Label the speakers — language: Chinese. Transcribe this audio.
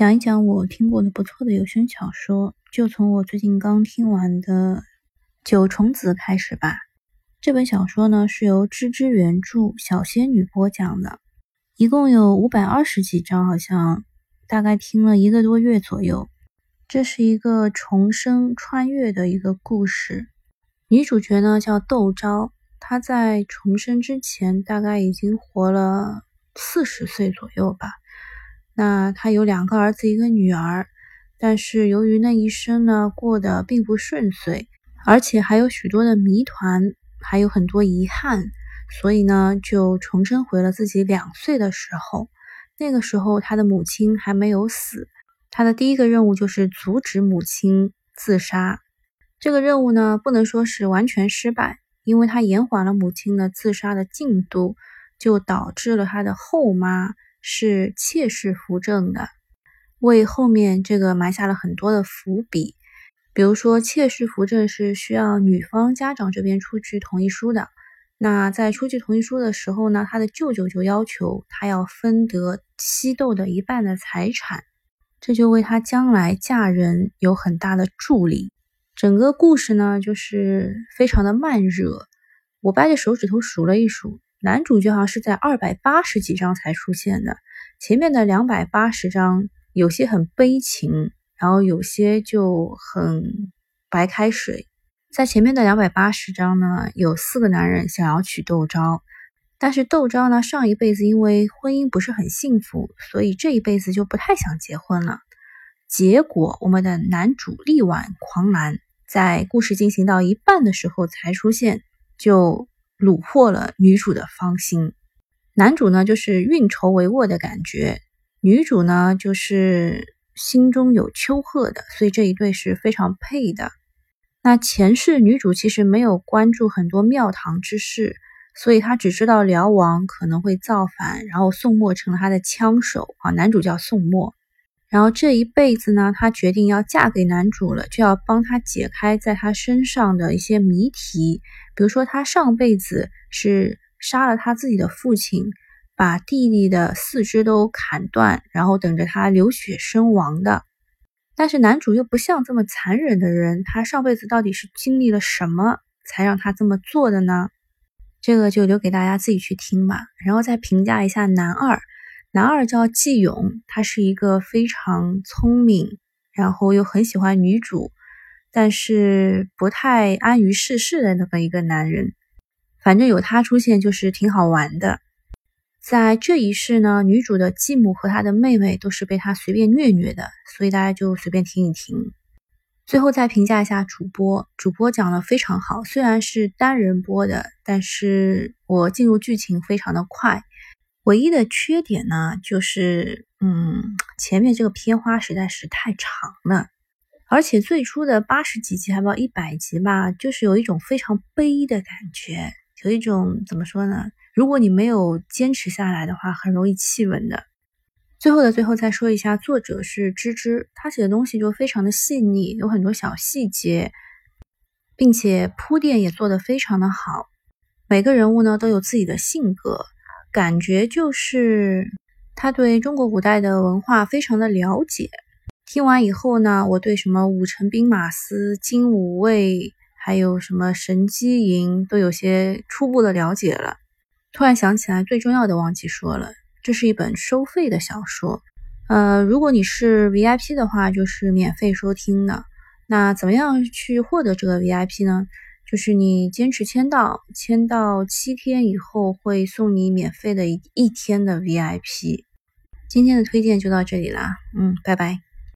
Speaker 1: 讲一讲我听过的不错的有声小说，就从我最近刚听完的《九重子》开始吧。这本小说呢是由芝芝原著，小仙女播讲的，一共有五百二十几章，好像大概听了一个多月左右。这是一个重生穿越的一个故事，女主角呢叫窦昭，她在重生之前大概已经活了四十岁左右吧。那他有两个儿子，一个女儿，但是由于那一生呢过得并不顺遂，而且还有许多的谜团，还有很多遗憾，所以呢就重生回了自己两岁的时候。那个时候他的母亲还没有死，他的第一个任务就是阻止母亲自杀。这个任务呢不能说是完全失败，因为他延缓了母亲的自杀的进度，就导致了他的后妈。是妾室扶正的，为后面这个埋下了很多的伏笔。比如说，妾室扶正是需要女方家长这边出具同意书的。那在出具同意书的时候呢，他的舅舅就要求他要分得西豆的一半的财产，这就为他将来嫁人有很大的助力。整个故事呢，就是非常的慢热。我掰着手指头数了一数。男主角好像是在二百八十几章才出现的，前面的两百八十章有些很悲情，然后有些就很白开水。在前面的两百八十章呢，有四个男人想要娶窦昭，但是窦昭呢上一辈子因为婚姻不是很幸福，所以这一辈子就不太想结婚了。结果我们的男主力挽狂澜，在故事进行到一半的时候才出现，就。虏获了女主的芳心，男主呢就是运筹帷幄的感觉，女主呢就是心中有丘壑的，所以这一对是非常配的。那前世女主其实没有关注很多庙堂之事，所以她只知道辽王可能会造反，然后宋墨成了他的枪手啊，男主叫宋墨。然后这一辈子呢，她决定要嫁给男主了，就要帮他解开在他身上的一些谜题。比如说，他上辈子是杀了他自己的父亲，把弟弟的四肢都砍断，然后等着他流血身亡的。但是男主又不像这么残忍的人，他上辈子到底是经历了什么，才让他这么做的呢？这个就留给大家自己去听吧。然后再评价一下男二。男二叫季勇，他是一个非常聪明，然后又很喜欢女主，但是不太安于世事的那么一个男人。反正有他出现就是挺好玩的。在这一世呢，女主的继母和她的妹妹都是被他随便虐虐的，所以大家就随便听一听。最后再评价一下主播，主播讲的非常好，虽然是单人播的，但是我进入剧情非常的快。唯一的缺点呢，就是，嗯，前面这个片花实在是太长了，而且最初的八十几集还不到一百集吧，就是有一种非常悲的感觉，有一种怎么说呢？如果你没有坚持下来的话，很容易弃文的。最后的最后再说一下，作者是芝芝，他写的东西就非常的细腻，有很多小细节，并且铺垫也做得非常的好，每个人物呢都有自己的性格。感觉就是他对中国古代的文化非常的了解。听完以后呢，我对什么五陈兵马司、精武卫，还有什么神机营都有些初步的了解了。突然想起来，最重要的忘记说了，这是一本收费的小说。呃，如果你是 VIP 的话，就是免费收听的。那怎么样去获得这个 VIP 呢？就是你坚持签到，签到七天以后会送你免费的一一天的 VIP。今天的推荐就到这里啦，嗯，拜拜。